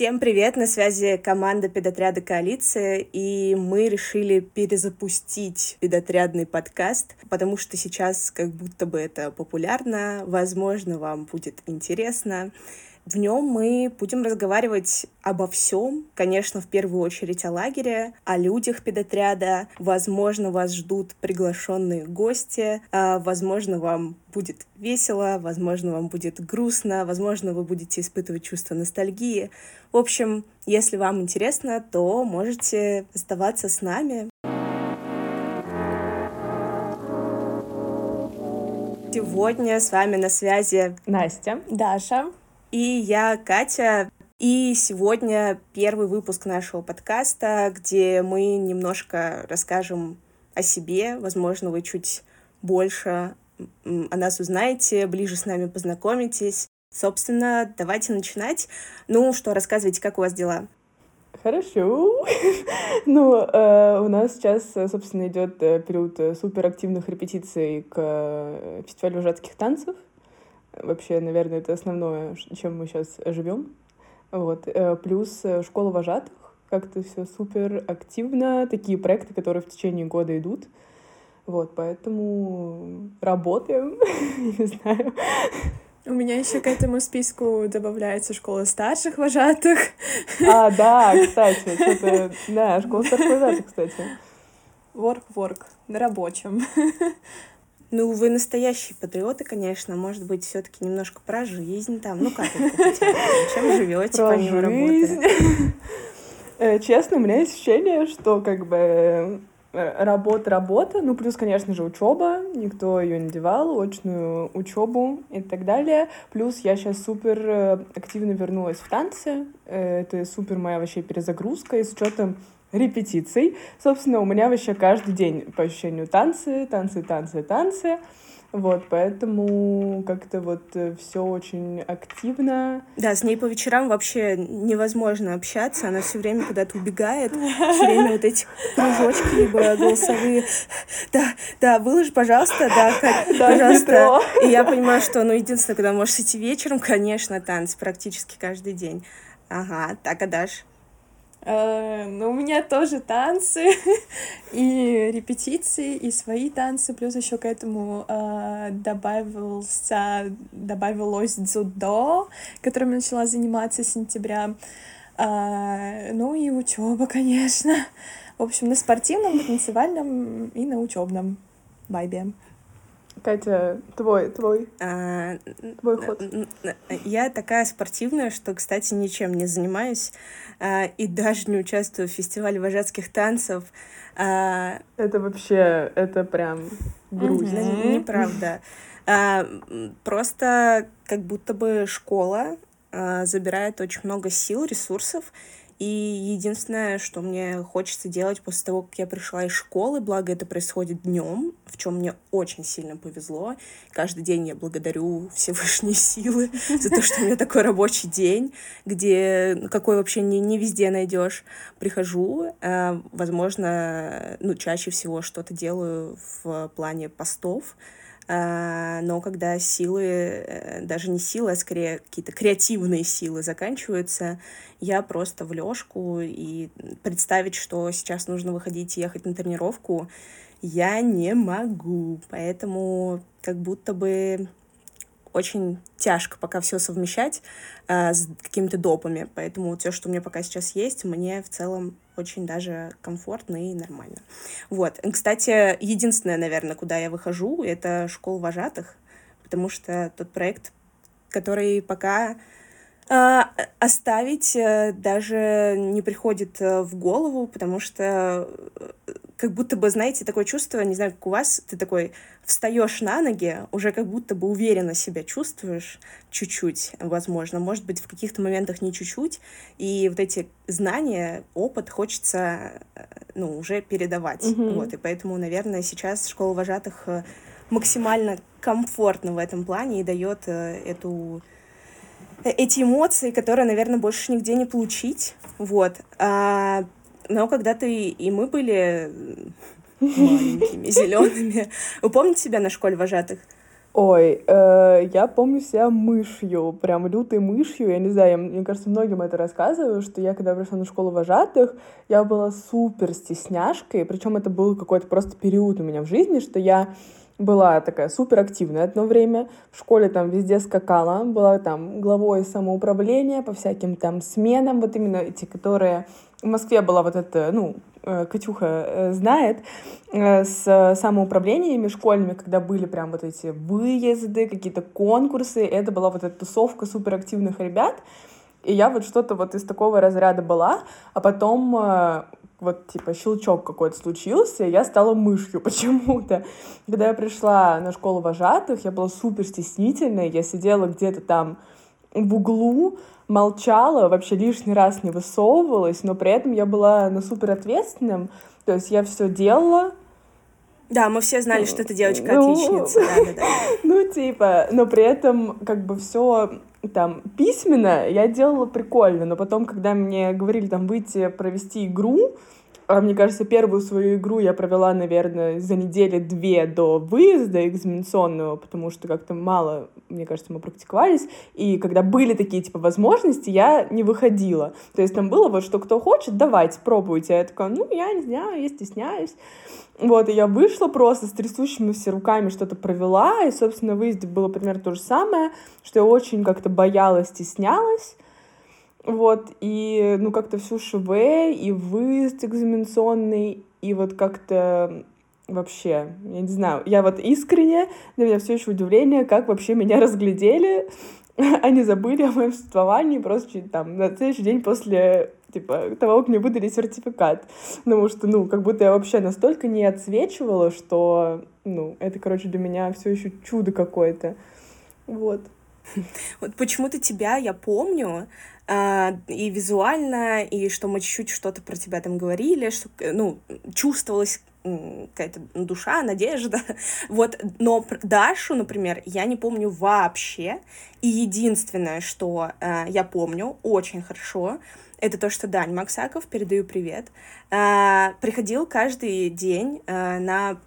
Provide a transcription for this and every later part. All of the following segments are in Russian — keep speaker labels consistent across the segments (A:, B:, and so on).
A: Всем привет! На связи команда педотряда «Коалиция», и мы решили перезапустить педотрядный подкаст, потому что сейчас как будто бы это популярно, возможно, вам будет интересно. В нем мы будем разговаривать обо всем, конечно, в первую очередь о лагере, о людях педотряда. Возможно, вас ждут приглашенные гости, а, возможно, вам будет весело, возможно, вам будет грустно, возможно, вы будете испытывать чувство ностальгии. В общем, если вам интересно, то можете оставаться с нами. Сегодня с вами на связи
B: Настя,
C: Даша
A: и я, Катя. И сегодня первый выпуск нашего подкаста, где мы немножко расскажем о себе. Возможно, вы чуть больше о нас узнаете, ближе с нами познакомитесь. Собственно, давайте начинать. Ну что, рассказывайте, как у вас дела?
B: Хорошо. ну, э, у нас сейчас, собственно, идет э, период э, суперактивных репетиций к э, фестивалю вожатских танцев. Вообще, наверное, это основное, чем мы сейчас живем. Вот. Э, плюс э, школа вожатых. Как-то все супер активно. Такие проекты, которые в течение года идут. Вот, поэтому работаем, не знаю.
C: У меня еще к этому списку добавляется школа старших вожатых.
B: А, да, кстати, что-то... Да, школа старших вожатых, кстати.
C: Work-work, на рабочем.
A: Ну, вы настоящие патриоты, конечно. Может быть, все-таки немножко про жизнь там. Ну, как это? Чем живете помимо работы?
B: Э, честно, у меня есть ощущение, что как бы э, работа, работа, ну, плюс, конечно же, учеба, никто ее не девал, очную учебу и так далее. Плюс я сейчас супер э, активно вернулась в танцы, это супер моя вообще перезагрузка, и с учетом репетиций. Собственно, у меня вообще каждый день по ощущению танцы, танцы, танцы, танцы. Вот, поэтому как-то вот э, все очень активно.
A: Да, с ней по вечерам вообще невозможно общаться, она все время куда-то убегает, все время вот эти кружочки либо голосовые. Да, да, выложи, пожалуйста, да, как, да, пожалуйста. И я понимаю, что, ну, единственное, когда можешь идти вечером, конечно, танцы практически каждый день. Ага, так, а Даш?
C: Uh, ну, у меня тоже танцы и репетиции, и свои танцы, плюс еще к этому uh, добавился, добавилось дзюдо, которым я начала заниматься с сентября. Uh, ну и учеба, конечно. В общем, на спортивном, на танцевальном и на учебном вайбе.
B: Катя, твой, твой, а, твой ход.
A: Я такая спортивная, что, кстати, ничем не занимаюсь а, и даже не участвую в фестивале вожатских танцев.
B: А, это вообще, это прям грустно.
A: Неправда. А, просто как будто бы школа а, забирает очень много сил, ресурсов, и единственное, что мне хочется делать после того, как я пришла из школы, благо это происходит днем, в чем мне очень сильно повезло. Каждый день я благодарю Всевышние силы за то, что у меня такой рабочий день, где какой вообще не, не везде найдешь. Прихожу, э, возможно, ну, чаще всего что-то делаю в плане постов, но когда силы, э, даже не силы, а скорее какие-то креативные силы заканчиваются, я просто в лёжку и представить, что сейчас нужно выходить и ехать на тренировку, я не могу. Поэтому как будто бы очень тяжко пока все совмещать э, с какими-то допами. Поэтому все, что у меня пока сейчас есть, мне в целом очень даже комфортно и нормально. Вот. Кстати, единственное, наверное, куда я выхожу, это школа вожатых, потому что тот проект, который пока э, оставить э, даже не приходит э, в голову, потому что как будто бы, знаете, такое чувство, не знаю, как у вас, ты такой встаешь на ноги, уже как будто бы уверенно себя чувствуешь чуть-чуть, возможно, может быть, в каких-то моментах не чуть-чуть, и вот эти знания, опыт хочется, ну, уже передавать, mm-hmm. вот, и поэтому, наверное, сейчас школа вожатых максимально комфортно в этом плане и дает эту эти эмоции, которые, наверное, больше нигде не получить. Вот. А, но когда ты и мы были маленькими, зелеными. Вы помните себя на школе вожатых?
B: Ой, э, я помню себя мышью, прям лютой мышью. Я не знаю, я, мне кажется, многим это рассказываю, что я, когда пришла на школу вожатых, я была супер стесняшкой, причем это был какой-то просто период у меня в жизни, что я была такая супер активная одно время, в школе там везде скакала, была там главой самоуправления по всяким там сменам, вот именно эти, которые... В Москве была вот эта, ну, э, Катюха э, знает, э, с самоуправлениями школьными, когда были прям вот эти выезды, какие-то конкурсы, это была вот эта тусовка суперактивных ребят, и я вот что-то вот из такого разряда была, а потом вот, типа, щелчок какой-то случился, и я стала мышью почему-то. Когда я пришла на школу вожатых, я была супер стеснительной, я сидела где-то там в углу, молчала, вообще лишний раз не высовывалась, но при этом я была на супер ответственном, то есть я все делала,
A: да, мы все знали, что эта девочка ну, отличница. Да, да, да.
B: Ну, типа, но при этом как бы все там письменно я делала прикольно, но потом, когда мне говорили там выйти провести игру, а мне кажется, первую свою игру я провела, наверное, за недели две до выезда экзаменационного, потому что как-то мало, мне кажется, мы практиковались. И когда были такие, типа, возможности, я не выходила. То есть там было вот, что кто хочет, давайте, пробуйте. Я такая, ну, я не знаю, я стесняюсь. Вот, и я вышла просто с трясущимися руками что-то провела, и, собственно, в выезде было примерно то же самое, что я очень как-то боялась, стеснялась, вот, и, ну, как-то всю ШВ, и выезд экзаменационный, и вот как-то вообще, я не знаю, я вот искренне, для меня все еще удивление, как вообще меня разглядели, они забыли о моем существовании просто там на следующий день после типа того, как мне выдали сертификат. Потому что, ну, как будто я вообще настолько не отсвечивала, что, ну, это, короче, для меня все еще чудо какое-то. Вот.
A: Вот почему-то тебя я помню, и визуально, и что мы чуть-чуть что-то про тебя там говорили, что, ну, чувствовалась какая-то душа, надежда. Вот, но Дашу, например, я не помню вообще. И единственное, что э, я помню очень хорошо, это то, что Дань Максаков, передаю привет, э, приходил каждый день э, на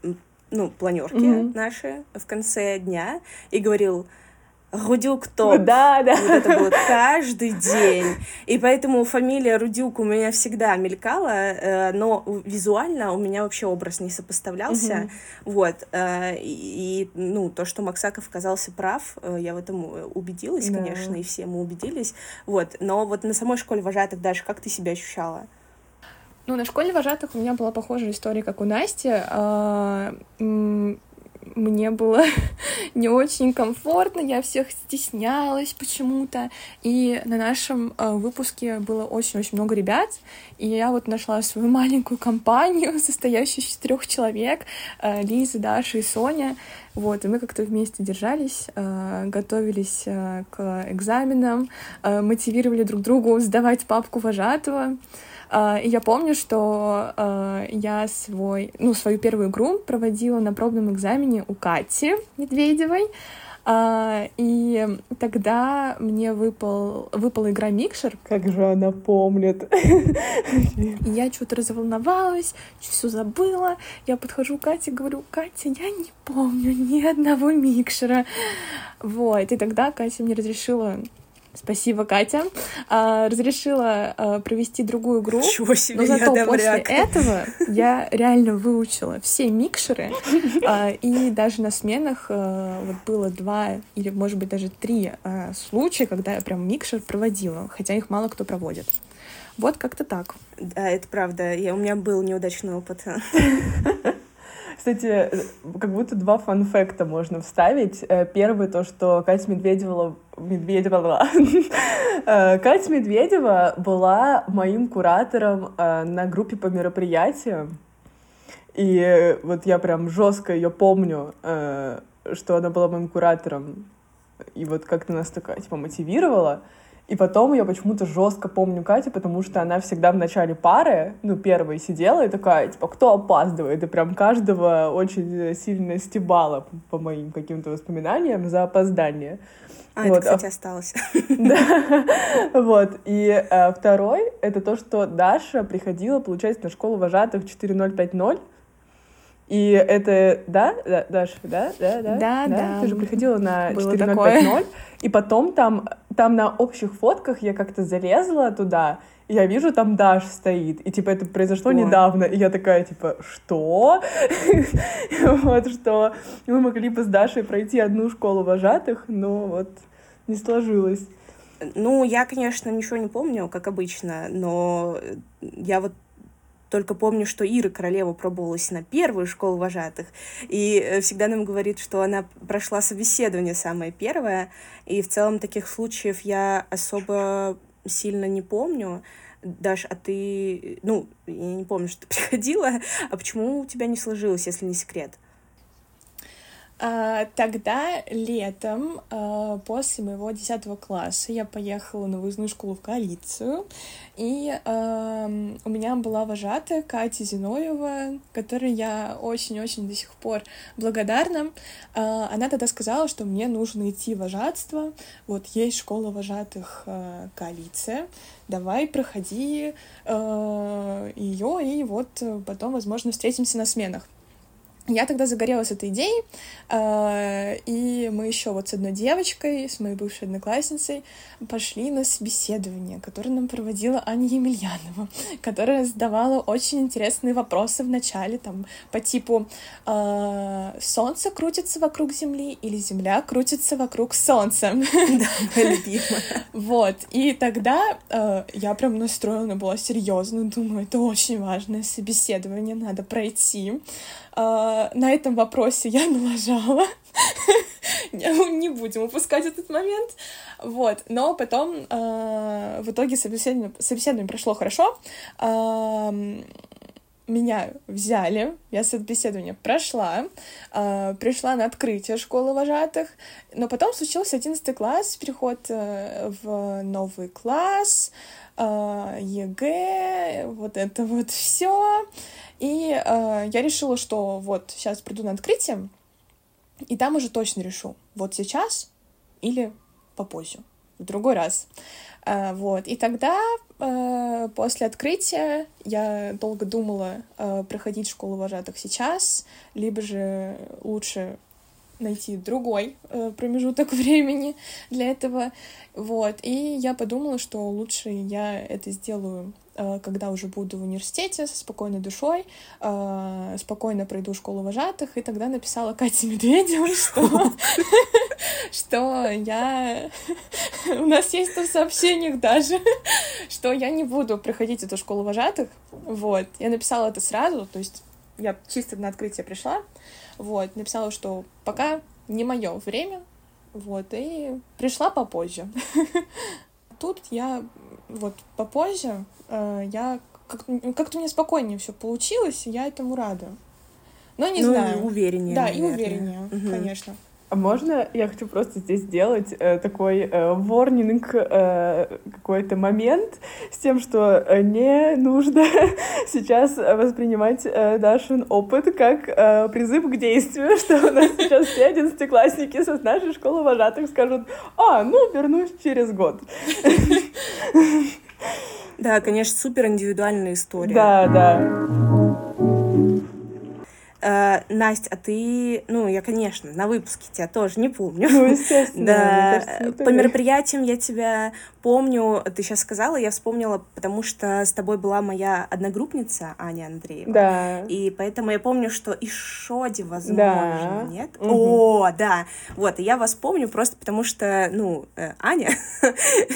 A: ну, планерки mm-hmm. наши в конце дня и говорил, Рудюк топ.
B: Да, да.
A: Вот это было каждый день. И поэтому фамилия Рудюк у меня всегда мелькала, э, но визуально у меня вообще образ не сопоставлялся. Угу. Вот. Э, и, ну, то, что Максаков оказался прав, э, я в этом убедилась, да. конечно, и все мы убедились. Вот. Но вот на самой школе вожатых, даже как ты себя ощущала?
C: Ну, на школе вожатых у меня была похожая история, как у Насти. Мне было не очень комфортно, я всех стеснялась почему-то. И на нашем э, выпуске было очень-очень много ребят, и я вот нашла свою маленькую компанию, состоящую из трех человек, э, Лиза, Даша и Соня. Вот, и мы как-то вместе держались, э, готовились э, к экзаменам, э, мотивировали друг другу сдавать папку вожатого. А, и я помню, что а, я свой, ну, свою первую игру проводила на пробном экзамене у Кати Медведевой. А, и тогда мне выпал, выпала игра Микшер.
B: Как же она помнит.
C: Я что-то разволновалась, все забыла. Я подхожу к Кате и говорю, Катя, я не помню ни одного Микшера. Вот. И тогда Катя мне разрешила Спасибо, Катя. А, разрешила а, провести другую игру.
A: Чего себе,
C: но зато после этого я реально выучила все микшеры. А, и даже на сменах а, вот было два или, может быть, даже три а, случая, когда я прям микшер проводила, хотя их мало кто проводит. Вот как-то так.
A: Да, это правда. Я, у меня был неудачный опыт.
B: Кстати, как будто два фан-факта можно вставить. Э, первый то, что Катя Медведева... Медведева... Э, Катя Медведева была моим куратором э, на группе по мероприятиям. И вот я прям жестко ее помню, что она была моим куратором. И вот как-то нас такая, типа, мотивировала. И потом я почему-то жестко помню Катю, потому что она всегда в начале пары, ну, первой сидела и такая, типа, кто опаздывает? И прям каждого очень сильно стебала по моим каким-то воспоминаниям за опоздание.
A: А, вот. это, кстати, осталось.
B: Да, вот. И а, второй — это то, что Даша приходила, получается, на школу вожатых 4050, И это, да, да, Даша, да, да, да,
C: Да, да.
B: Ты же приходила на
C: Было
B: 4050, и потом там, там на общих фотках я как-то залезла туда, и я вижу, там Даш стоит, и, типа, это произошло
A: Ой.
B: недавно, и я такая, типа, что? Вот, что мы могли бы с Дашей пройти одну школу вожатых, но вот не сложилось.
A: Ну, я, конечно, ничего не помню, как обычно, но я вот только помню, что Ира Королева пробовалась на первую школу вожатых, и э, всегда нам говорит, что она прошла собеседование самое первое, и в целом таких случаев я особо сильно не помню. Даш, а ты, ну, я не помню, что ты приходила, а почему у тебя не сложилось, если не секрет?
C: А, Тогда летом, а, после моего 10 класса, я поехала на выездную школу в коалицию, и у меня была вожатая Катя Зиноева, которой я очень-очень до сих пор благодарна. А, Она тогда сказала, что мне нужно идти вожатство, вот есть школа вожатых коалиция, давай проходи ее, и вот потом, возможно, встретимся на сменах. Я тогда загорелась этой идеей, э, и мы еще вот с одной девочкой, с моей бывшей одноклассницей, пошли на собеседование, которое нам проводила Аня Емельянова, которая задавала очень интересные вопросы в начале, там, по типу э, «Солнце крутится вокруг Земли» или «Земля крутится вокруг Солнца».
A: Да, моя любимая.
C: Вот, и тогда э, я прям настроена была серьезно, думаю, это очень важное собеседование, надо пройти. На этом вопросе я налажала. Не будем упускать этот момент. Вот, но потом э, в итоге собеседование прошло хорошо. Меня взяли, я собеседование прошла, э, пришла на открытие школы вожатых, но потом случился 11 класс, переход э, в новый класс, э, ЕГЭ, вот это вот все. И э, я решила, что вот сейчас приду на открытие, и там уже точно решу, вот сейчас или попозже, в другой раз. Э, вот. И тогда, э, после открытия, я долго думала, э, проходить школу вожатых сейчас, либо же лучше найти другой э, промежуток времени для этого. Вот. И я подумала, что лучше я это сделаю, э, когда уже буду в университете со спокойной душой, э, спокойно пройду школу вожатых, и тогда написала Кате Медведевой, что, что я... У нас есть в сообщениях даже, что я не буду проходить эту школу вожатых. Вот. Я написала это сразу, то есть я чисто на открытие пришла, вот, написала, что пока не мое время, вот, и пришла попозже. Тут я вот попозже, э, я как- как-то меня спокойнее все получилось, я этому рада. Но не
A: ну,
C: знаю.
A: и увереннее,
C: Да, и увереннее, конечно.
B: А можно я хочу просто здесь сделать э, такой э, ворнинг, э, какой-то момент с тем, что э, не нужно сейчас воспринимать э, Дашин опыт как э, призыв к действию, что у нас сейчас все одиннадцатиклассники со нашей школы вожатых скажут, а, ну, вернусь через год.
A: Да, конечно, супер индивидуальная история.
B: Да, да.
A: Э, Настя, а ты, ну, я, конечно, на выпуске тебя тоже не помню.
B: Ну, естественно.
A: Да,
B: кажется,
A: по мероприятиям я тебя помню, ты сейчас сказала, я вспомнила, потому что с тобой была моя одногруппница Аня Андреева.
B: Да.
A: И поэтому я помню, что и Шоди, возможно,
B: Да.
A: нет?
B: Мгм.
A: О, да. Вот, и я вас помню просто потому что, ну, э, Аня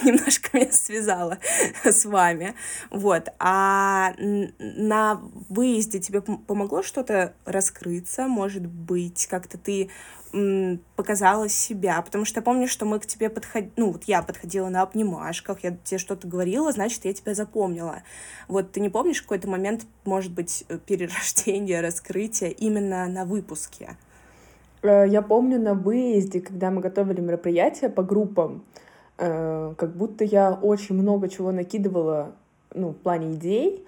A: немножко меня связала с вами. Вот. А на выезде тебе пом- помогло что-то раскрыться? Может быть, как-то ты показала себя? Потому что я помню, что мы к тебе подходили, ну, вот я подходила на обнимашках, я тебе что-то говорила, значит, я тебя запомнила. Вот ты не помнишь какой-то момент, может быть, э, перерождения, раскрытия именно на выпуске?
B: Э, Я помню на выезде, когда мы готовили мероприятия по группам, э, как будто я очень много чего накидывала, ну, в плане идей,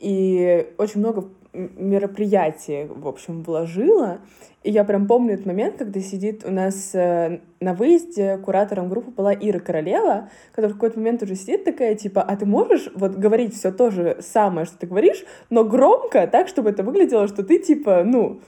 B: и очень много м- мероприятий, в общем, вложила. И я прям помню этот момент, когда сидит у нас э, на выезде куратором группы была Ира Королева, которая в какой-то момент уже сидит такая, типа, а ты можешь вот говорить все то же самое, что ты говоришь, но громко, так, чтобы это выглядело, что ты, типа, ну,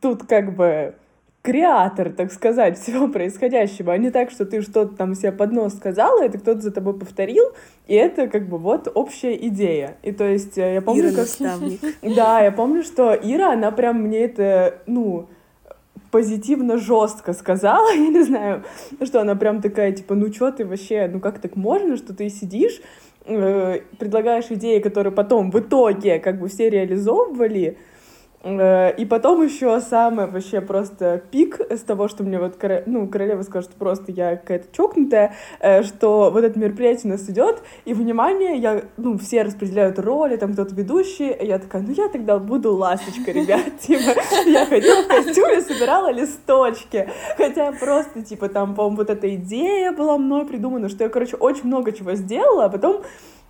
B: тут как бы креатор, так сказать, всего происходящего, а не так, что ты что-то там себе под нос сказала, это кто-то за тобой повторил, и это как бы вот общая идея. И то есть э, я помню,
A: Ира
B: как...
A: наставник.
B: Да, я помню, что Ира, она прям мне это, ну, позитивно жестко сказала, я не знаю, что она прям такая, типа, ну чё ты вообще, ну как так можно, что ты сидишь, э, предлагаешь идеи, которые потом в итоге как бы все реализовывали, и потом еще самое вообще просто пик с того, что мне вот ну, королева скажет, что просто я какая-то чокнутая, э, что вот это мероприятие у нас идет, и внимание, я, ну, все распределяют роли, там кто-то ведущий, и я такая, ну я тогда буду ласточка, ребят, типа, я ходила в костюме, собирала листочки, хотя просто, типа, там, по-моему, вот эта идея была мной придумана, что я, короче, очень много чего сделала, а потом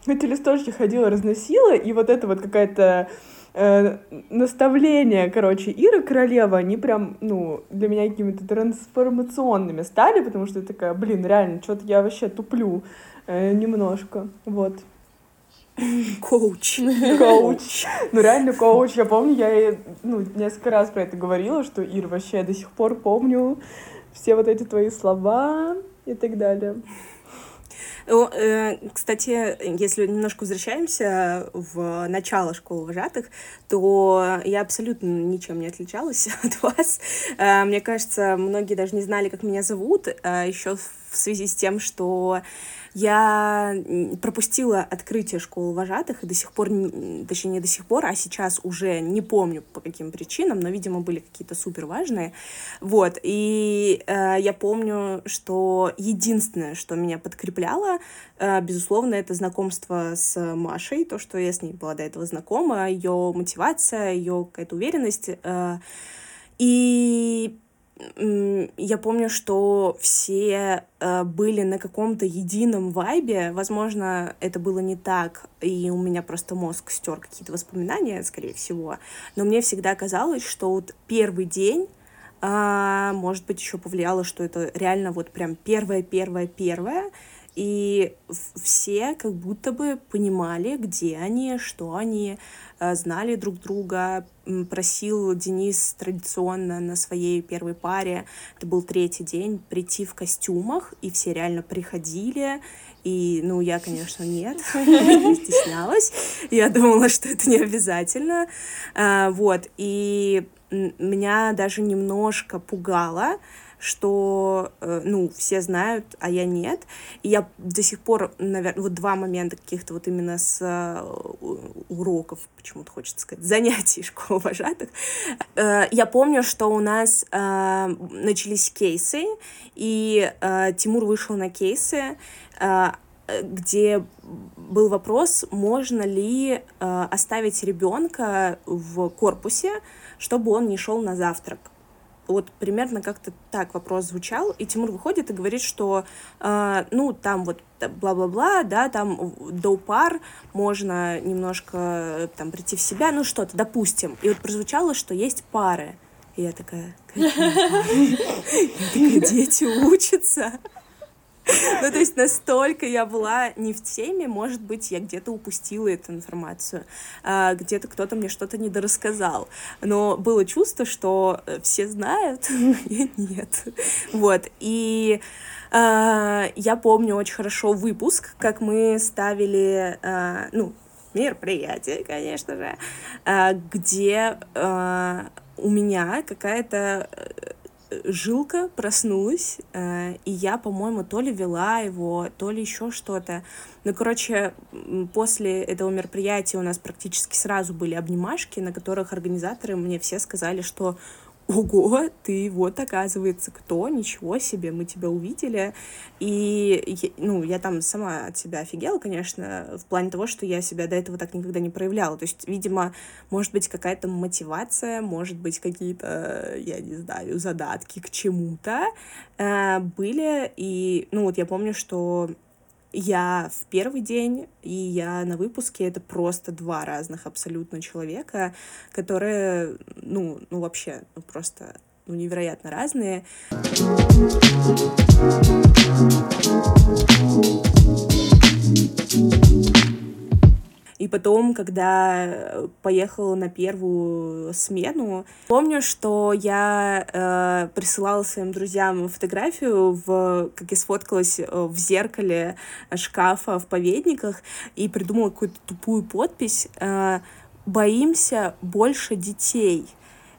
B: эти листочки ходила, разносила, и вот это вот какая-то э, наставления, короче, Иры Королева, они прям, ну, для меня какими-то трансформационными стали, потому что я такая, блин, реально, что-то я вообще туплю э, немножко, вот.
A: Коуч.
B: Коуч. Ну, реально коуч. Я помню, я ну, несколько раз про это говорила, что, Ир, вообще, я до сих пор помню все вот эти твои слова и так далее.
A: Э, кстати, если немножко возвращаемся в начало школы вожатых, то я абсолютно ничем не отличалась от вас. Э, мне кажется, многие даже не знали, как меня зовут, э, еще в связи с тем, что я пропустила открытие школы вожатых, и до сих пор, точнее, не до сих пор, а сейчас уже не помню по каким причинам, но, видимо, были какие-то супер важные. Вот, и э, я помню, что единственное, что меня подкрепляло, э, безусловно, это знакомство с Машей, то, что я с ней была до этого знакома, ее мотивация, ее какая-то уверенность. Э, и я помню, что все э, были на каком-то едином вайбе. Возможно, это было не так, и у меня просто мозг стер какие-то воспоминания, скорее всего. Но мне всегда казалось, что вот первый день, э, может быть, еще повлияло, что это реально вот прям первое, первое, первое. И все как будто бы понимали, где они, что они, э, знали друг друга. Просил Денис традиционно на своей первой паре, это был третий день, прийти в костюмах, и все реально приходили. И, ну, я, конечно, нет, я стеснялась. Я думала, что это не обязательно. А, вот, и меня даже немножко пугало, что, э, ну, все знают, а я нет. И я до сих пор, наверное, вот два момента каких-то вот именно с э, уроков, почему-то хочется сказать, занятий школы вожатых. Э, я помню, что у нас начались кейсы, и Тимур вышел на кейсы, где был вопрос, можно ли оставить ребенка в корпусе, чтобы он не шел на завтрак. Вот примерно как-то так вопрос звучал, и Тимур выходит и говорит, что, э, ну, там вот бла-бла-бла, да, там до пар можно немножко там прийти в себя, ну, что-то, допустим. И вот прозвучало, что есть пары. И я такая? Я такая, дети учатся. Ну, то есть настолько я была не в теме, может быть, я где-то упустила эту информацию, а, где-то кто-то мне что-то недорассказал, но было чувство, что э, все знают, я нет. Вот, и а, я помню очень хорошо выпуск, как мы ставили, а, ну, мероприятие, конечно же, где у меня какая-то э, жилка проснулась, э, и я, по-моему, то ли вела его, то ли еще что-то. Ну, короче, после этого мероприятия у нас практически сразу были обнимашки, на которых организаторы мне все сказали, что ого, ты вот оказывается кто, ничего себе, мы тебя увидели. И, ну, я там сама от себя офигела, конечно, в плане того, что я себя до этого так никогда не проявляла. То есть, видимо, может быть какая-то мотивация, может быть какие-то, я не знаю, задатки к чему-то э, были. И, ну, вот я помню, что я в первый день и я на выпуске это просто два разных абсолютно человека, которые, ну, ну вообще, ну просто ну, невероятно разные. И потом, когда поехала на первую смену, помню, что я э, присылала своим друзьям фотографию, в, как я сфоткалась э, в зеркале шкафа в поведниках, и придумала какую-то тупую подпись э, «Боимся больше детей».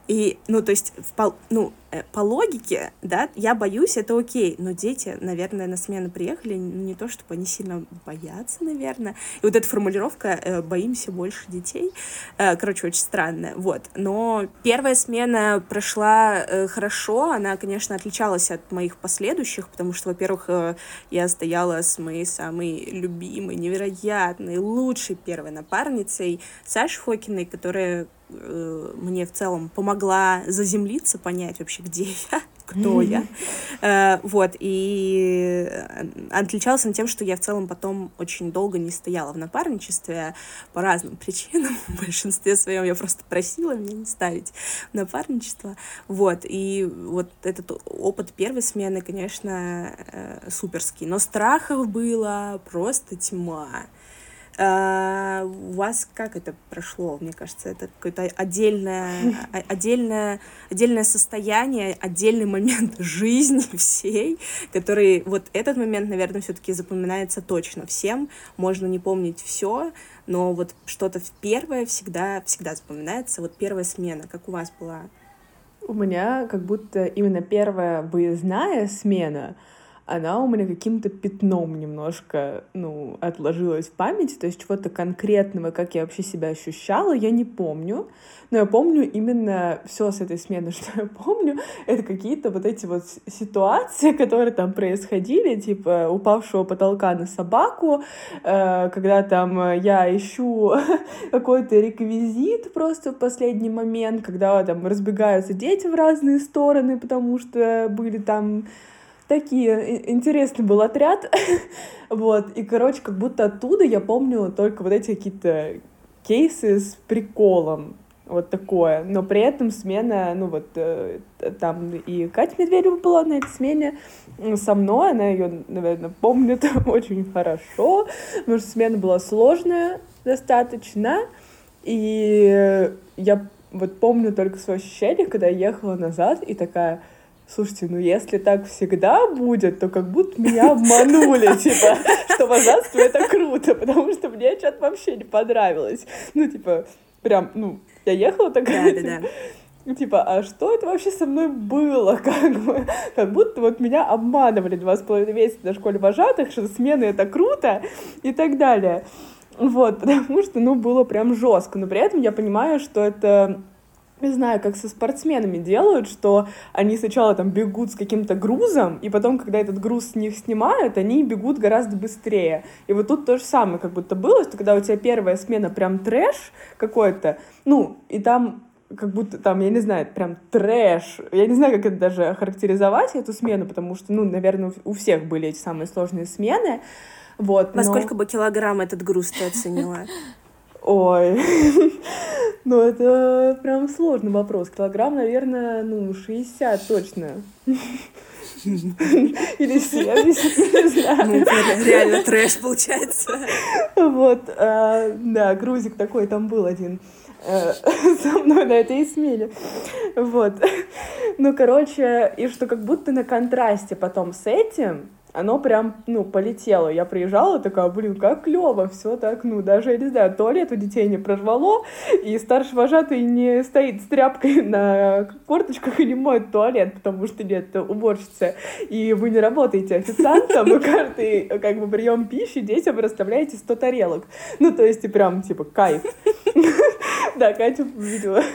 A: И, ну, то есть, в, ну, э, по логике, да, я боюсь, это окей, но дети, наверное, на смену приехали, не то, чтобы они сильно боятся, наверное. И вот эта формулировка э, «боимся больше детей», э, короче, очень странная, вот. Но первая смена прошла хорошо, она, конечно, отличалась от моих последующих, потому что, во-первых, я стояла с моей самой любимой, невероятной, лучшей первой напарницей Сашей Фокиной, которая Э, мне в целом помогла заземлиться, понять вообще, где я, кто я. Э, вот, и отличался тем, что я в целом потом очень долго не стояла в напарничестве по разным причинам. В большинстве своем я просто просила меня не ставить в напарничество. Вот, и вот этот опыт первой смены, конечно, э, суперский. Но страхов было просто тьма. А, у вас как это прошло? Мне кажется, это какое-то отдельное, отдельное, отдельное состояние, отдельный момент жизни всей, который вот этот момент, наверное, все-таки запоминается точно всем. Можно не помнить все, но вот что-то первое всегда, всегда запоминается. Вот первая смена, как у вас была?
B: У меня как будто именно первая выездная смена — она у меня каким-то пятном немножко, ну, отложилась в памяти, то есть чего-то конкретного, как я вообще себя ощущала, я не помню, но я помню именно все с этой смены, что я помню, это какие-то вот эти вот ситуации, которые там происходили, типа упавшего потолка на собаку, э, когда там я ищу какой-то реквизит просто в последний момент, когда там разбегаются дети в разные стороны, потому что были там такие, интересный был отряд, вот, и, короче, как будто оттуда я помню только вот эти какие-то кейсы с приколом, вот такое, но при этом смена, ну вот, э, там и Катя Медведева была на этой смене со мной, она ее, наверное, помнит очень хорошо, потому что смена была сложная достаточно, и я вот помню только свое ощущение, когда я ехала назад и такая, Слушайте, ну если так всегда будет, то как будто меня обманули, типа, что вожатство это круто, потому что мне что-то вообще не понравилось. Ну, типа, прям, ну, я ехала такая, да, да, да. типа, а что это вообще со мной было, как бы, как будто вот меня обманывали два с половиной месяца на школе вожатых, что смены это круто и так далее. Вот, потому что, ну, было прям жестко, но при этом я понимаю, что это знаю, как со спортсменами делают, что они сначала там бегут с каким-то грузом, и потом, когда этот груз с них снимают, они бегут гораздо быстрее. И вот тут то же самое как будто было, что когда у тебя первая смена прям трэш какой-то, ну, и там как будто там, я не знаю, прям трэш. Я не знаю, как это даже характеризовать, эту смену, потому что, ну, наверное, у всех были эти самые сложные смены. Вот,
A: Во но... сколько бы килограмм этот груз ты оценила?
B: Ой, ну это прям сложный вопрос. Килограмм, наверное, ну, 60 точно. Или 70, не знаю.
A: Ну, реально трэш получается.
B: Вот, а, да, грузик такой там был один э, со мной на этой смене. Вот. Ну, короче, и что как будто на контрасте потом с этим оно прям, ну, полетело. Я приезжала, такая, блин, как клево, все так, ну, даже, я не знаю, туалет у детей не прорвало, и старший вожатый не стоит с тряпкой на корточках и не моет туалет, потому что нет уборщица, и вы не работаете официантом, и каждый, как бы, прием пищи детям расставляете 100 тарелок. Ну, то есть, и прям, типа, кайф. Да, Катя видела.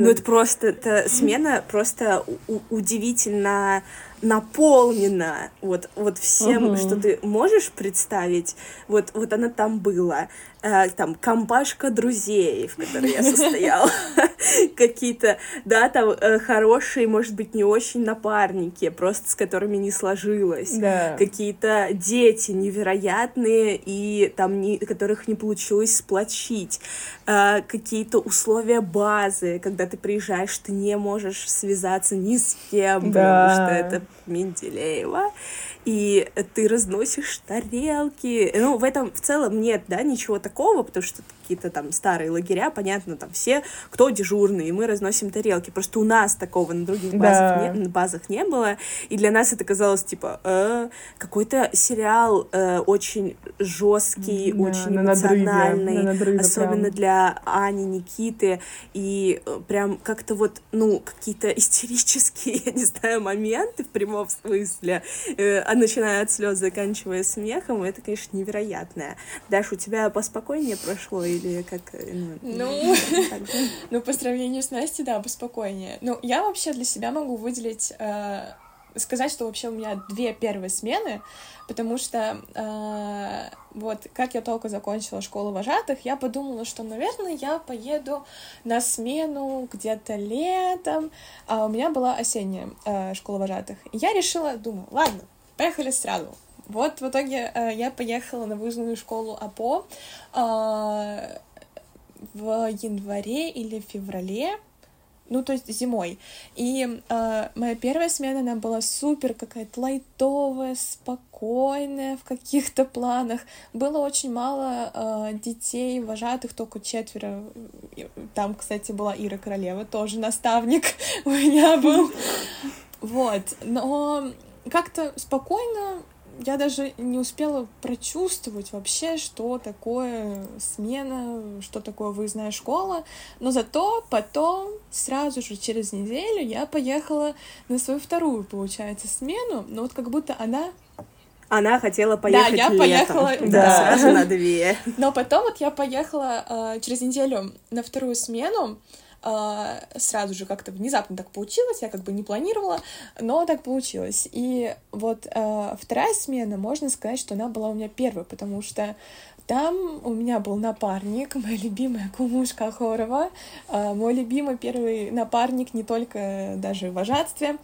A: Ну, это просто, это смена просто удивительно наполнена вот, вот всем, угу. что ты можешь представить. Вот, вот она там была. Э, там компашка друзей, в которой я состояла. Какие-то, да, там э, хорошие, может быть, не очень напарники, просто с которыми не сложилось.
B: Да.
A: Какие-то дети невероятные, и там не, которых не получилось сплочить. Э, какие-то условия базы, когда ты приезжаешь, ты не можешь связаться ни с кем, да. потому что это Менделеева, и ты разносишь тарелки. Ну, в этом в целом нет, да, ничего такого, потому что какие-то там старые лагеря, понятно, там все, кто дежурный, и мы разносим тарелки. Просто у нас такого на других базах, да. не, базах не было, и для нас это казалось, типа, э, какой-то сериал э, очень жесткий, да, очень на эмоциональный, надрыве, на надрыве особенно прям. для Ани, Никиты, и э, прям как-то вот, ну, какие-то истерические, я не знаю, моменты в прямом смысле, э, а начиная от слез, заканчивая смехом, это, конечно, невероятное. Даш, у тебя поспокойнее прошло или как? Э, ну,
C: ну, ну, по сравнению с Настей, да, поспокойнее. Ну, я вообще для себя могу выделить э, сказать, что вообще у меня две первые смены, потому что э, вот как я только закончила школу вожатых, я подумала, что, наверное, я поеду на смену где-то летом, а у меня была осенняя э, школа вожатых. И я решила, думаю, ладно, поехали сразу. Вот в итоге э, я поехала на выездную школу АПО э, в январе или феврале ну, то есть зимой. И э, моя первая смена, она была супер какая-то лайтовая, спокойная в каких-то планах. Было очень мало э, детей, вожатых, только четверо. Там, кстати, была Ира Королева, тоже наставник у меня был. Вот, но как-то спокойно я даже не успела прочувствовать вообще, что такое смена, что такое выездная школа. Но зато потом, сразу же через неделю, я поехала на свою вторую, получается, смену. Но вот как будто она
A: она хотела поехать
C: Да, я
A: летом.
C: поехала,
A: да. да. Сразу на две.
C: Но потом вот я поехала э, через неделю на вторую смену, сразу же как-то внезапно так получилось, я как бы не планировала, но так получилось. И вот а, вторая смена, можно сказать, что она была у меня первой, потому что там у меня был напарник, моя любимая кумушка Хорова, а, мой любимый первый напарник не только даже в вожатстве,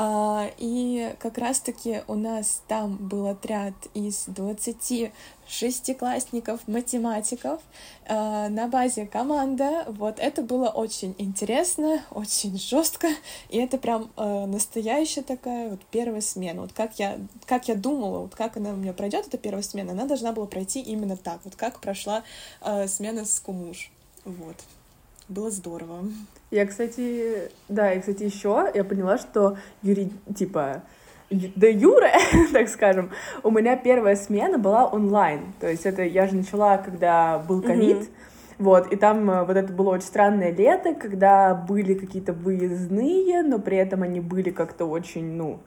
C: и как раз-таки у нас там был отряд из 20 шестиклассников, математиков э, на базе команда. Вот это было очень интересно, очень жестко, и это прям э, настоящая такая вот первая смена. Вот как я, как я думала, вот как она у меня пройдет, эта первая смена, она должна была пройти именно так, вот как прошла э, смена с Кумуш. Вот. Было здорово.
B: Я, кстати, да, и, кстати, еще я поняла, что Юрий, типа, де юре, так скажем, у меня первая смена была онлайн. То есть это я же начала, когда был ковид. Mm-hmm. Вот, и там э, вот это было очень странное лето, когда были какие-то выездные, но при этом они были как-то очень, ну,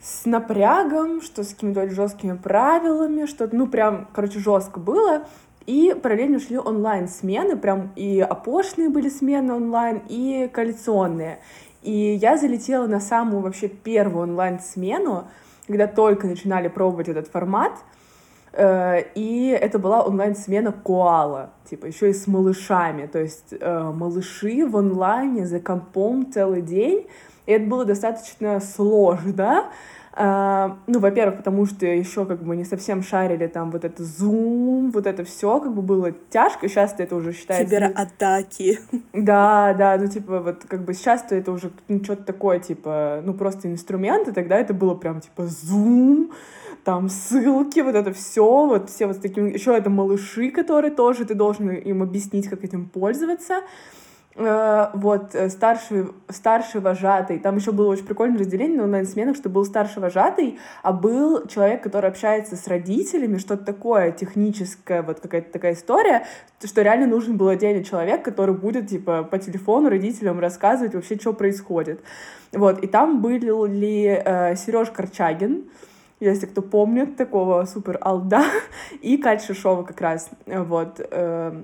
B: с напрягом, что с какими-то жесткими правилами, что ну прям, короче, жестко было. И параллельно шли онлайн-смены, прям и опошные были смены онлайн, и коалиционные. И я залетела на самую вообще первую онлайн-смену, когда только начинали пробовать этот формат. Э, и это была онлайн-смена Коала, типа еще и с малышами. То есть э, малыши в онлайне за компом целый день. И это было достаточно сложно? А, ну, во-первых, потому что еще как бы не совсем шарили там вот это зум, вот это все как бы было тяжко, сейчас это уже считается...
A: Кибератаки.
B: Да, да, ну типа вот как бы сейчас-то это уже ну, что-то такое, типа, ну просто инструменты, тогда это было прям типа зум, там ссылки, вот это все, вот все вот с таким... Еще это малыши, которые тоже ты должен им объяснить, как этим пользоваться. Э, вот, э, старший, старший вожатый, там еще было очень прикольное разделение на онлайн-сменах, что был старший вожатый, а был человек, который общается с родителями, что-то такое техническое, вот какая-то такая история, что реально нужен был отдельный человек, который будет, типа, по телефону родителям рассказывать вообще, что происходит. Вот, и там были э, Сереж Корчагин, если кто помнит, такого супер алда, и Кать Шишова как раз, вот, э,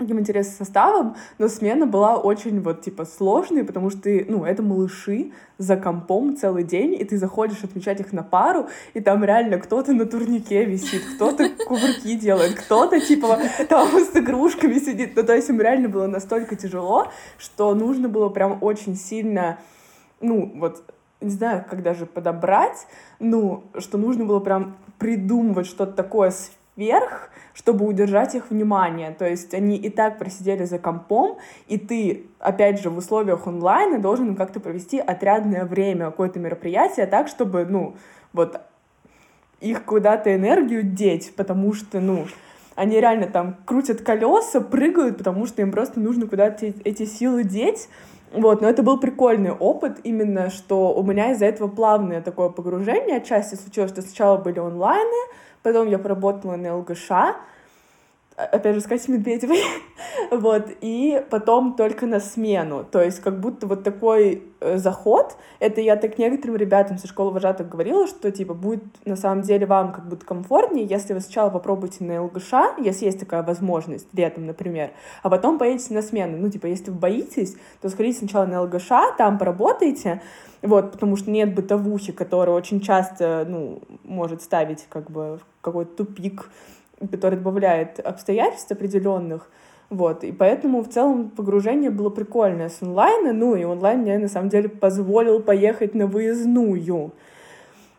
B: таким интересным составом, но смена была очень вот типа сложной, потому что ты, ну, это малыши за компом целый день, и ты заходишь отмечать их на пару, и там реально кто-то на турнике висит, кто-то кувырки делает, кто-то типа там с игрушками сидит. Ну, то есть им реально было настолько тяжело, что нужно было прям очень сильно, ну, вот не знаю, как даже подобрать, ну, что нужно было прям придумывать что-то такое вверх, чтобы удержать их внимание. То есть они и так просидели за компом, и ты, опять же, в условиях онлайна должен как-то провести отрядное время, какое-то мероприятие так, чтобы, ну, вот их куда-то энергию деть, потому что, ну, они реально там крутят колеса, прыгают, потому что им просто нужно куда-то эти силы деть. Вот, но это был прикольный опыт, именно что у меня из-за этого плавное такое погружение отчасти случилось, что сначала были онлайны, потом я поработала на ЛГШ, опять же, с Катей Медведевой, вот, и потом только на смену, то есть как будто вот такой э, заход, это я так некоторым ребятам со школы вожатых говорила, что, типа, будет на самом деле вам как будто комфортнее, если вы сначала попробуете на ЛГШ, если есть такая возможность, летом, например, а потом поедете на смену, ну, типа, если вы боитесь, то сходите сначала на ЛГШ, там поработаете, вот, потому что нет бытовухи, которая очень часто, ну, может ставить как бы какой-то тупик, который добавляет обстоятельств определенных. Вот, и поэтому в целом погружение было прикольное с онлайна, ну и онлайн мне на самом деле позволил поехать на выездную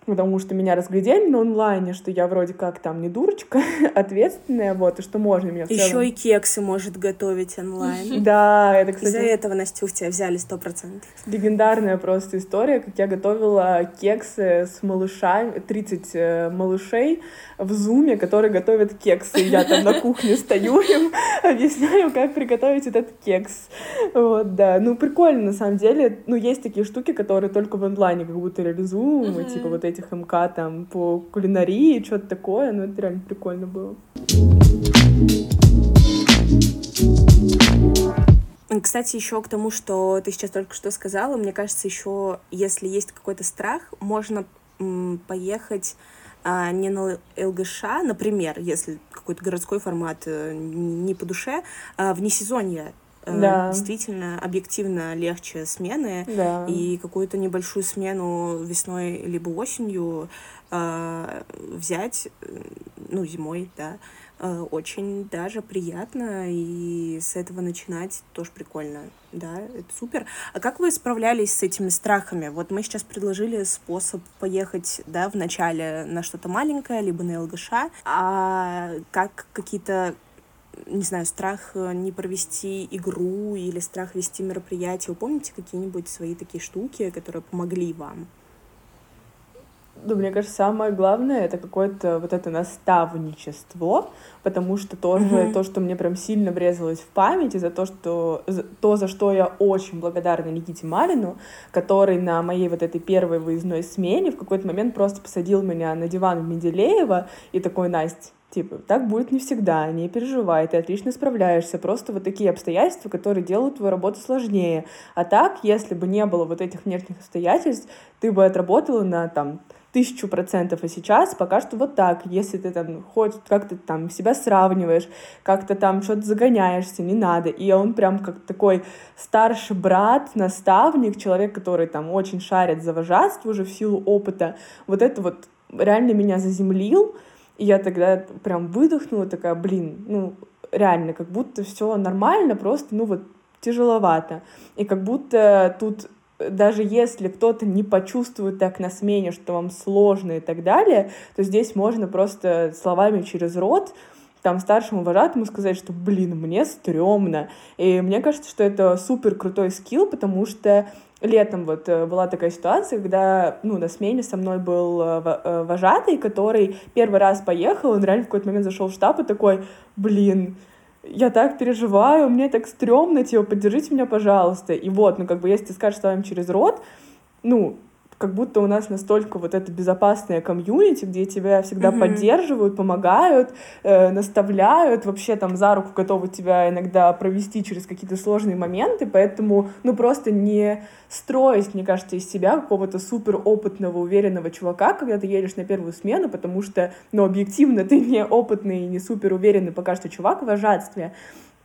B: потому что меня разглядели на онлайне, что я вроде как там не дурочка, ответственная, вот, и что можно меня в
A: целом... Еще и кексы может готовить онлайн.
B: Да, это, кстати...
A: Из-за этого, Настюх, тебя взяли сто процентов.
B: Легендарная просто история, как я готовила кексы с малышами, 30 э, малышей в зуме, которые готовят кексы. Я там на кухне стою им, объясняю, как приготовить этот кекс. Вот, да. Ну, прикольно, на самом деле. Ну, есть такие штуки, которые только в онлайне как будто реализуемы, типа вот этих МК там по кулинарии, что-то такое, но это реально прикольно было.
A: Кстати, еще к тому, что ты сейчас только что сказала, мне кажется, еще если есть какой-то страх, можно поехать а, не на ЛГШ, например, если какой-то городской формат э, не по душе, а вне сезонья Э, да. действительно объективно легче смены
B: да.
A: и какую-то небольшую смену весной либо осенью э, взять, э, ну зимой, да, э, очень даже приятно и с этого начинать тоже прикольно, да, это супер. А как вы справлялись с этими страхами? Вот мы сейчас предложили способ поехать, да, в начале на что-то маленькое, либо на ЛГШ, а как какие-то не знаю, страх э, не провести игру или страх вести мероприятие. Вы помните какие-нибудь свои такие штуки, которые помогли вам?
B: Ну, мне кажется, самое главное это какое-то вот это наставничество, потому что тоже mm-hmm. то, что мне прям сильно врезалось в память, и за то, что за, то, за что я очень благодарна Никите Марину, который на моей вот этой первой выездной смене в какой-то момент просто посадил меня на диван в Менделеева и такой, Настя, Типа, так будет не всегда, не переживай, ты отлично справляешься. Просто вот такие обстоятельства, которые делают твою работу сложнее. А так, если бы не было вот этих внешних обстоятельств, ты бы отработала на там тысячу процентов, а сейчас пока что вот так. Если ты там хоть как-то там себя сравниваешь, как-то там что-то загоняешься, не надо. И он прям как такой старший брат, наставник, человек, который там очень шарит за вожатство уже в силу опыта. Вот это вот реально меня заземлил, и я тогда прям выдохнула, такая, блин, ну, реально, как будто все нормально, просто, ну, вот, тяжеловато. И как будто тут даже если кто-то не почувствует так на смене, что вам сложно и так далее, то здесь можно просто словами через рот там старшему вожатому сказать, что, блин, мне стрёмно. И мне кажется, что это супер крутой скилл, потому что летом вот э, была такая ситуация, когда, ну, на смене со мной был э, э, вожатый, который первый раз поехал, он реально в какой-то момент зашел в штаб и такой, блин, я так переживаю, мне так стрёмно, типа, поддержите меня, пожалуйста. И вот, ну, как бы, если ты скажешь с вами через рот, ну, как будто у нас настолько вот это безопасное комьюнити, где тебя всегда mm-hmm. поддерживают, помогают, э, наставляют, вообще там за руку готовы тебя иногда провести через какие-то сложные моменты, поэтому, ну, просто не строить, мне кажется, из себя какого-то супер опытного, уверенного чувака, когда ты едешь на первую смену, потому что, ну, объективно ты не опытный и не супер уверенный пока что чувак в вожатстве,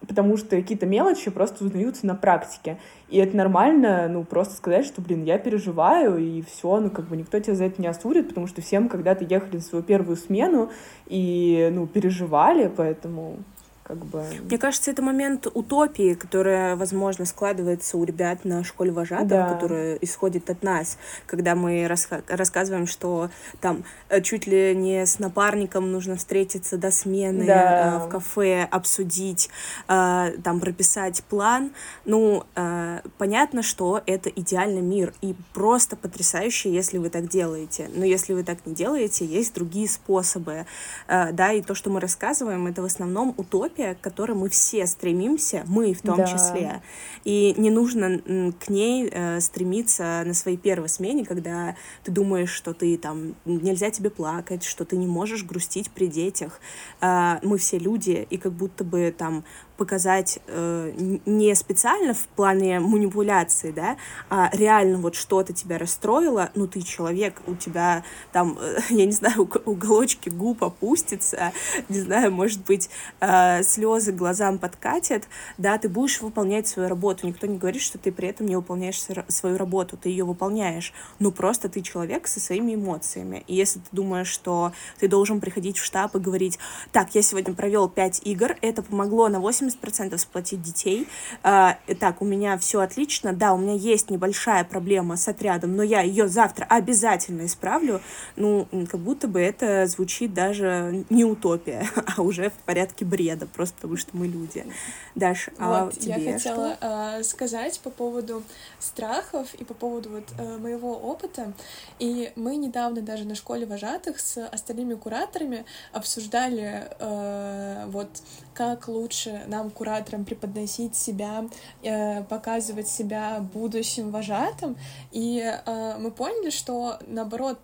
B: потому что какие-то мелочи просто узнаются на практике. И это нормально, ну, просто сказать, что, блин, я переживаю, и все, ну, как бы никто тебя за это не осудит, потому что всем когда-то ехали на свою первую смену и, ну, переживали, поэтому как бы...
A: Мне кажется, это момент утопии, которая, возможно, складывается у ребят на школе вожатых, да. которая исходит от нас, когда мы раска- рассказываем, что там э, чуть ли не с напарником нужно встретиться до смены да. э, в кафе, обсудить, э, там прописать план. Ну, э, понятно, что это идеальный мир и просто потрясающе, если вы так делаете. Но если вы так не делаете, есть другие способы, э, да, и то, что мы рассказываем, это в основном утопия утопия, к которой мы все стремимся, мы в том да. числе. И не нужно к ней э, стремиться на своей первой смене, когда ты думаешь, что ты там нельзя тебе плакать, что ты не можешь грустить при детях. Э, мы все люди, и как будто бы там показать э, не специально в плане манипуляции, да, а реально вот что-то тебя расстроило, ну ты человек, у тебя там, э, я не знаю, уголочки губ опустятся, не знаю, может быть, э, слезы глазам подкатят, да, ты будешь выполнять свою работу. Никто не говорит, что ты при этом не выполняешь свою работу, ты ее выполняешь, ну просто ты человек со своими эмоциями. И если ты думаешь, что ты должен приходить в штаб и говорить, так, я сегодня провел 5 игр, это помогло на 8 80% сплотить детей. А, так, у меня все отлично. Да, у меня есть небольшая проблема с отрядом, но я ее завтра обязательно исправлю. Ну, как будто бы это звучит даже не утопия, а уже в порядке бреда, просто потому что мы люди. Даш, а
C: вот, тебе я хотела что? Сказать по поводу страхов и по поводу вот э, моего опыта. И мы недавно даже на школе вожатых с остальными кураторами обсуждали э, вот как лучше нам, кураторам, преподносить себя, э, показывать себя будущим вожатым. И э, мы поняли, что наоборот,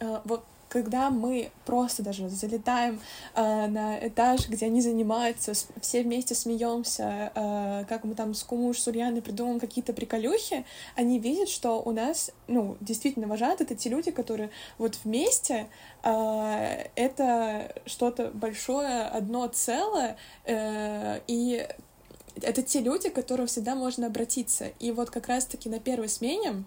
C: э, вот когда мы просто даже залетаем э, на этаж, где они занимаются, все вместе смеемся, э, как мы там с Кумуш, с Ульяной придумываем какие-то приколюхи, они видят, что у нас, ну, действительно вожатые, это те люди, которые вот вместе э, это что-то большое, одно целое, э, и это те люди, к которым всегда можно обратиться. И вот как раз-таки на первой смене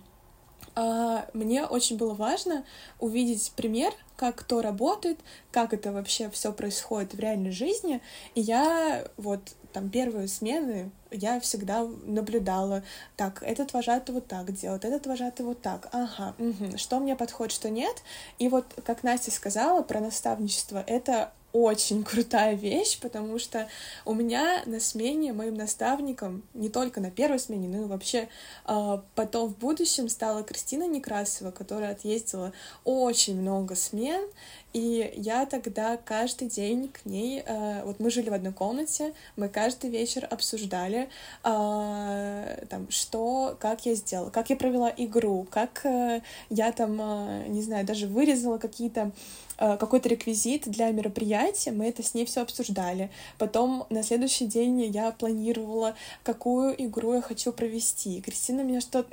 C: мне очень было важно увидеть пример, как кто работает, как это вообще все происходит в реальной жизни. И я вот там первые смены я всегда наблюдала, так, этот вожатый вот так делает, этот вожатый вот так, ага, угу, что мне подходит, что нет. И вот, как Настя сказала про наставничество, это очень крутая вещь, потому что у меня на смене моим наставником, не только на первой смене, но и вообще э, потом в будущем стала Кристина Некрасова, которая отъездила очень много смен, и я тогда каждый день к ней, э, вот мы жили в одной комнате, мы каждый вечер обсуждали, э, там, что, как я сделала, как я провела игру, как э, я там, э, не знаю, даже вырезала какие-то Э, какой-то реквизит для мероприятия, мы это с ней все обсуждали. Потом на следующий день я планировала, какую игру я хочу провести. Кристина меня что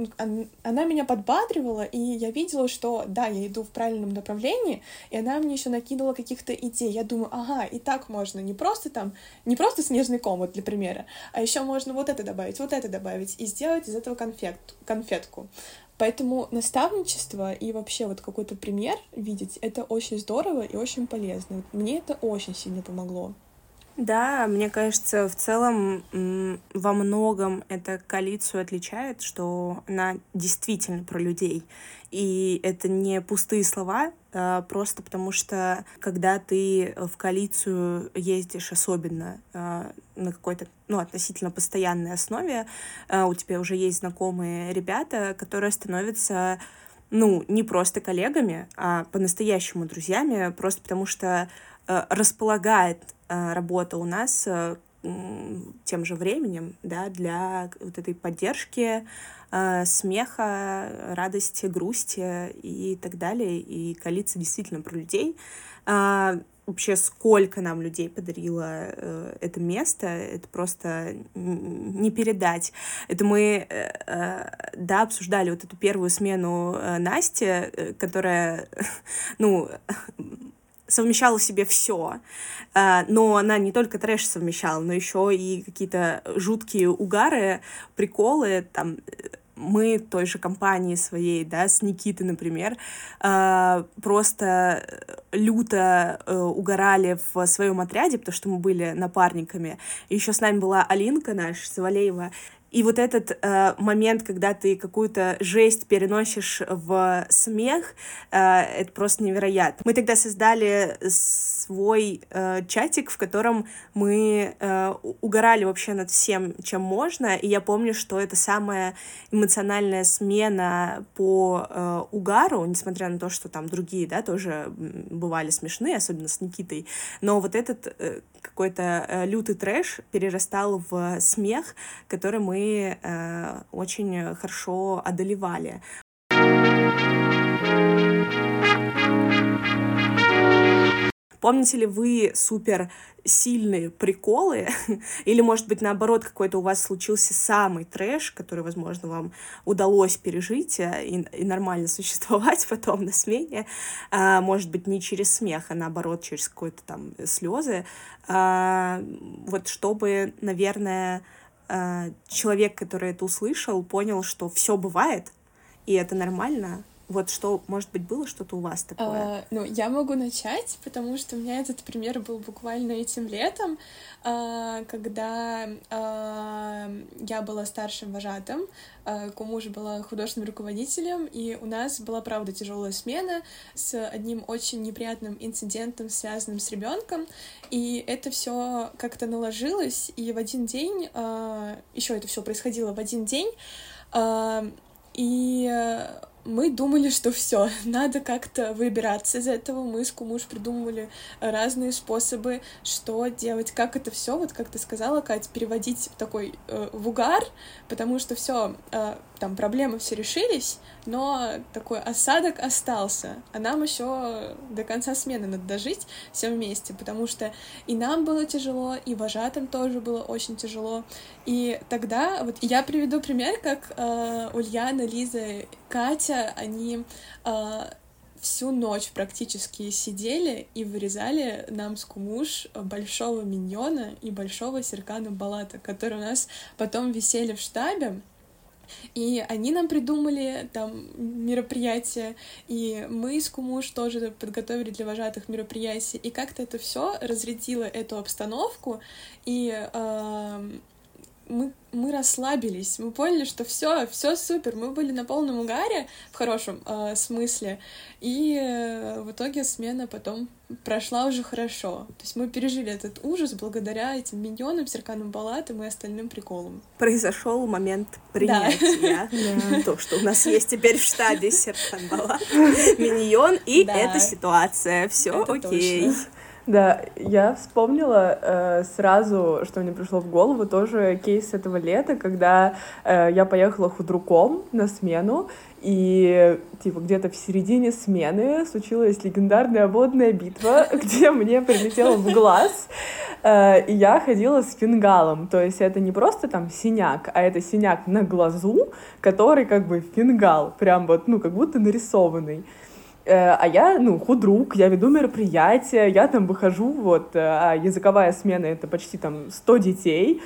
C: она меня подбадривала, и я видела, что да, я иду в правильном направлении, и она мне еще накидывала каких-то идей. Я думаю, ага, и так можно не просто там, не просто снежный комод для примера, а еще можно вот это добавить, вот это добавить и сделать из этого конфет, конфетку. Поэтому наставничество и вообще вот какой-то пример видеть, это очень здорово и очень полезно. Мне это очень сильно помогло.
A: Да, мне кажется, в целом во многом эта коалицию отличает, что она действительно про людей. И это не пустые слова, а просто потому что когда ты в коалицию ездишь особенно а, на какой-то ну, относительно постоянной основе, а, у тебя уже есть знакомые ребята, которые становятся ну, не просто коллегами, а по-настоящему друзьями, просто потому что располагает э, работа у нас э, тем же временем, да, для вот этой поддержки, смеха, радости, грусти и так далее. И коалиция действительно про людей. А, вообще, сколько нам людей подарило это место, это просто не передать. Это мы, да, обсуждали вот эту первую смену Насти, которая, ну, совмещала в себе все. А, но она не только трэш совмещала, но еще и какие-то жуткие угары, приколы, там, мы той же компании своей, да, с Никитой, например, э, просто люто э, угорали в своем отряде, потому что мы были напарниками. Еще с нами была Алинка наша, Завалеева, и вот этот э, момент, когда ты какую-то жесть переносишь в смех, э, это просто невероятно. Мы тогда создали свой э, чатик, в котором мы э, угорали вообще над всем, чем можно. И я помню, что это самая эмоциональная смена по э, угару, несмотря на то, что там другие, да, тоже бывали смешные, особенно с Никитой. Но вот этот э, какой-то э, лютый трэш перерастал в смех, который мы э, очень хорошо одолевали. Помните ли вы супер сильные приколы? Или, может быть, наоборот, какой-то у вас случился самый трэш, который, возможно, вам удалось пережить э, и, и нормально существовать потом на смене? А, может быть, не через смех, а наоборот, через какие-то там слезы. А, вот чтобы, наверное, э, человек, который это услышал, понял, что все бывает, и это нормально. Вот что, может быть, было что-то у вас такое?
C: А, ну, я могу начать, потому что у меня этот пример был буквально этим летом, а, когда а, я была старшим вожатым, а, Кумуж была художественным руководителем, и у нас была, правда, тяжелая смена с одним очень неприятным инцидентом, связанным с ребенком, и это все как-то наложилось, и в один день, а, еще это все происходило в один день, а, и мы думали, что все, надо как-то выбираться из этого. Мы с Кумуш придумывали разные способы, что делать, как это все, вот как ты сказала, Катя, переводить в такой э, в угар, потому что все, э, там проблемы все решились, но такой осадок остался, а нам еще до конца смены надо дожить все вместе, потому что и нам было тяжело, и вожатым тоже было очень тяжело. И тогда вот я приведу пример, как э, Ульяна, Лиза, Катя, они э, всю ночь практически сидели и вырезали нам с Кумуш большого миньона и большого Серкана Балата, которые у нас потом висели в штабе. И они нам придумали там мероприятия, и мы с Кумуш тоже подготовили для вожатых мероприятий, и как-то это все разрядило эту обстановку, и э, мы, мы расслабились, мы поняли, что все, все супер, мы были на полном угаре в хорошем э, смысле, и э, в итоге смена потом прошла уже хорошо. То есть мы пережили этот ужас благодаря этим миньонам, Серканом Балатам и остальным приколам.
A: Произошел момент принятия. Да. То, что у нас есть теперь в штабе Серкан Балат, миньон, и эта ситуация. Все окей.
B: Да, я вспомнила э, сразу, что мне пришло в голову, тоже кейс этого лета, когда э, я поехала худруком на смену, и типа где-то в середине смены случилась легендарная водная битва, где мне прилетело в глаз, э, и я ходила с фингалом. То есть это не просто там синяк, а это синяк на глазу, который как бы фингал, прям вот, ну, как будто нарисованный. Э, а я, ну, худрук, я веду мероприятия, я там выхожу, вот, э, а языковая смена — это почти там 100 детей,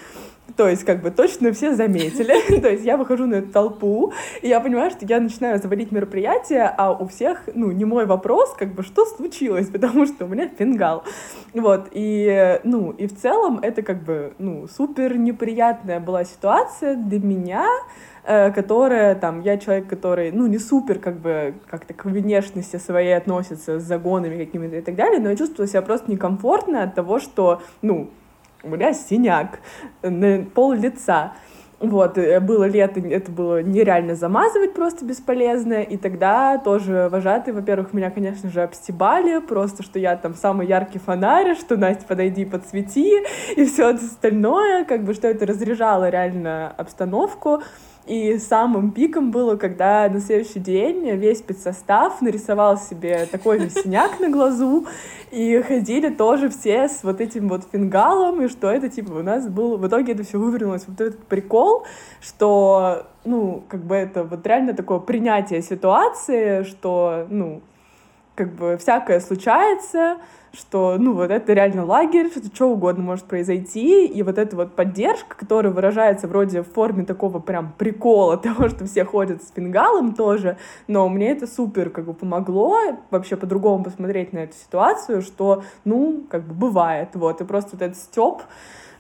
B: то есть, как бы, точно все заметили. То есть, я выхожу на эту толпу, и я понимаю, что я начинаю заводить мероприятие, а у всех, ну, не мой вопрос, как бы, что случилось, потому что у меня фингал. Вот, и, ну, и в целом это, как бы, ну, супер неприятная была ситуация для меня, которая, там, я человек, который, ну, не супер, как бы, как-то к внешности своей относится с загонами какими-то и так далее, но я чувствовала себя просто некомфортно от того, что, ну, у меня синяк на пол лица. Вот, э, было лето, это было нереально замазывать просто бесполезно, и тогда тоже вожатые, во-первых, меня, конечно же, обстебали, просто, что я там самый яркий фонарь, что, Настя, подойди, подсвети, и все остальное, как бы, что это разряжало реально обстановку, и самым пиком было, когда на следующий день весь спецсостав нарисовал себе такой же синяк на глазу, и ходили тоже все с вот этим вот фингалом, и что это, типа, у нас был... В итоге это все вывернулось. Вот этот прикол, что, ну, как бы это вот реально такое принятие ситуации, что, ну, как бы всякое случается, что, ну, вот это реально лагерь, что что угодно может произойти, и вот эта вот поддержка, которая выражается вроде в форме такого прям прикола того, что все ходят с фингалом тоже, но мне это супер как бы помогло вообще по-другому посмотреть на эту ситуацию, что, ну, как бы бывает, вот, и просто вот этот стёб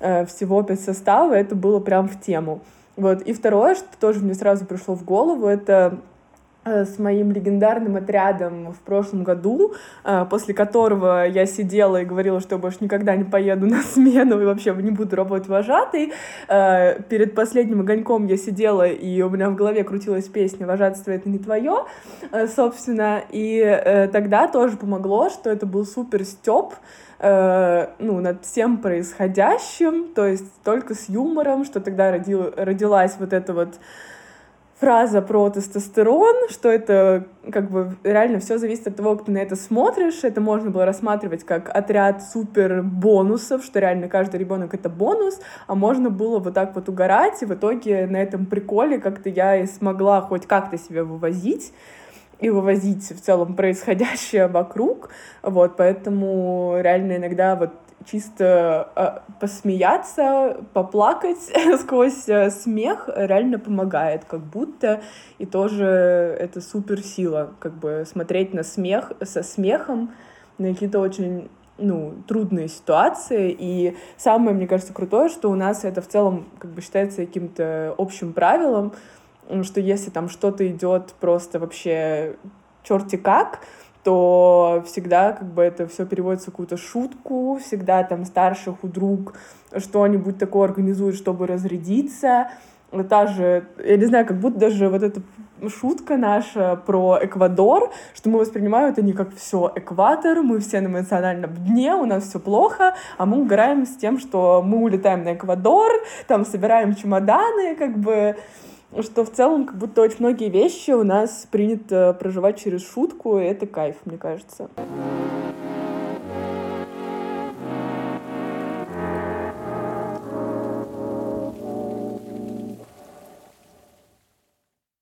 B: э, всего состава, это было прям в тему. Вот, и второе, что тоже мне сразу пришло в голову, это с моим легендарным отрядом в прошлом году, э, после которого я сидела и говорила, что я больше никогда не поеду на смену и вообще не буду работать вожатой. Э, перед последним огоньком я сидела, и у меня в голове крутилась песня «Вожатство — это не твое», собственно, и тогда тоже помогло, что это был супер стёб, ну, над всем происходящим, то есть только с юмором, что тогда родил, родилась вот эта вот фраза про тестостерон, что это как бы реально все зависит от того, как ты на это смотришь. Это можно было рассматривать как отряд супер бонусов, что реально каждый ребенок это бонус, а можно было вот так вот угорать, и в итоге на этом приколе как-то я и смогла хоть как-то себя вывозить и вывозить в целом происходящее вокруг. Вот, поэтому реально иногда вот чисто э, посмеяться, поплакать сквозь э, смех реально помогает, как будто, и тоже это супер сила, как бы смотреть на смех со смехом, на какие-то очень ну, трудные ситуации. И самое, мне кажется, крутое, что у нас это в целом как бы считается каким-то общим правилом, что если там что-то идет просто вообще черти как, то всегда как бы это все переводится в какую-то шутку, всегда там старших у друг что-нибудь такое организует, чтобы разрядиться. Та же, я не знаю, как будто даже вот эта шутка наша про Эквадор, что мы воспринимаем это не как все экватор, мы все на эмоциональном дне, у нас все плохо, а мы угораем с тем, что мы улетаем на Эквадор, там собираем чемоданы, как бы что в целом как будто очень многие вещи у нас принято проживать через шутку, и это кайф, мне кажется.